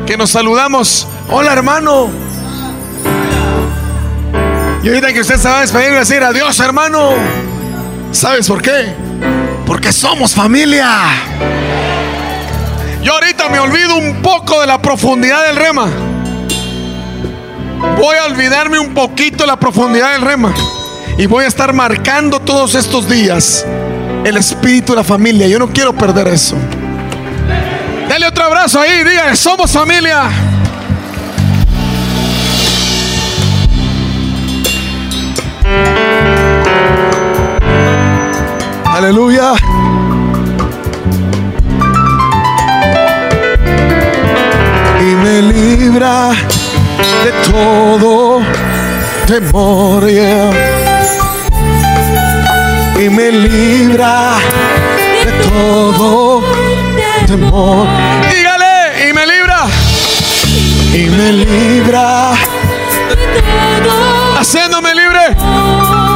S2: que nos saludamos? Hola hermano. Y ahorita que usted se va a despedir y decir adiós hermano. ¿Sabes por qué? Porque somos familia. Yo ahorita me olvido un poco de la profundidad del rema. Voy a olvidarme un poquito de la profundidad del rema.
S1: Y voy a estar marcando todos estos días el espíritu de la familia. Yo no quiero perder eso.
S2: Dale otro abrazo ahí, diga, somos familia.
S1: Aleluya. Y me libra de todo temor. Y me libra de todo temor.
S2: Dígale, y me libra.
S1: Y me libra.
S2: Haciéndome libre.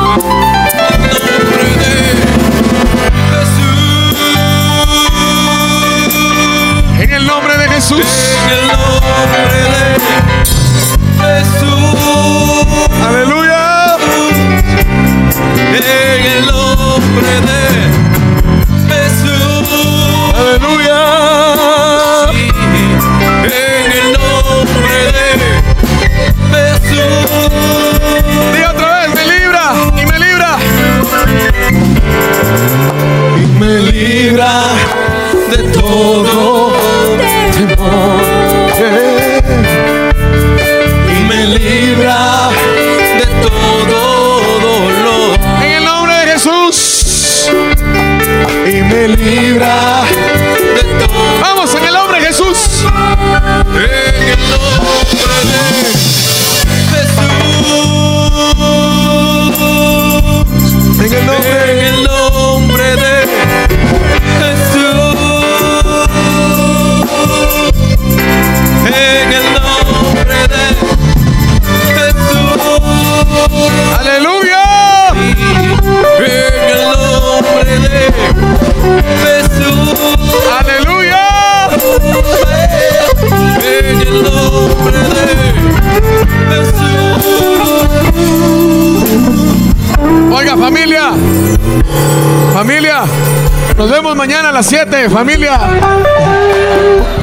S2: las 7, familia.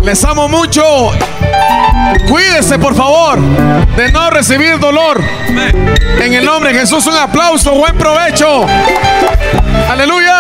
S2: Les amo mucho. Cuídese, por favor, de no recibir dolor. En el nombre de Jesús, un aplauso. Buen provecho. Aleluya.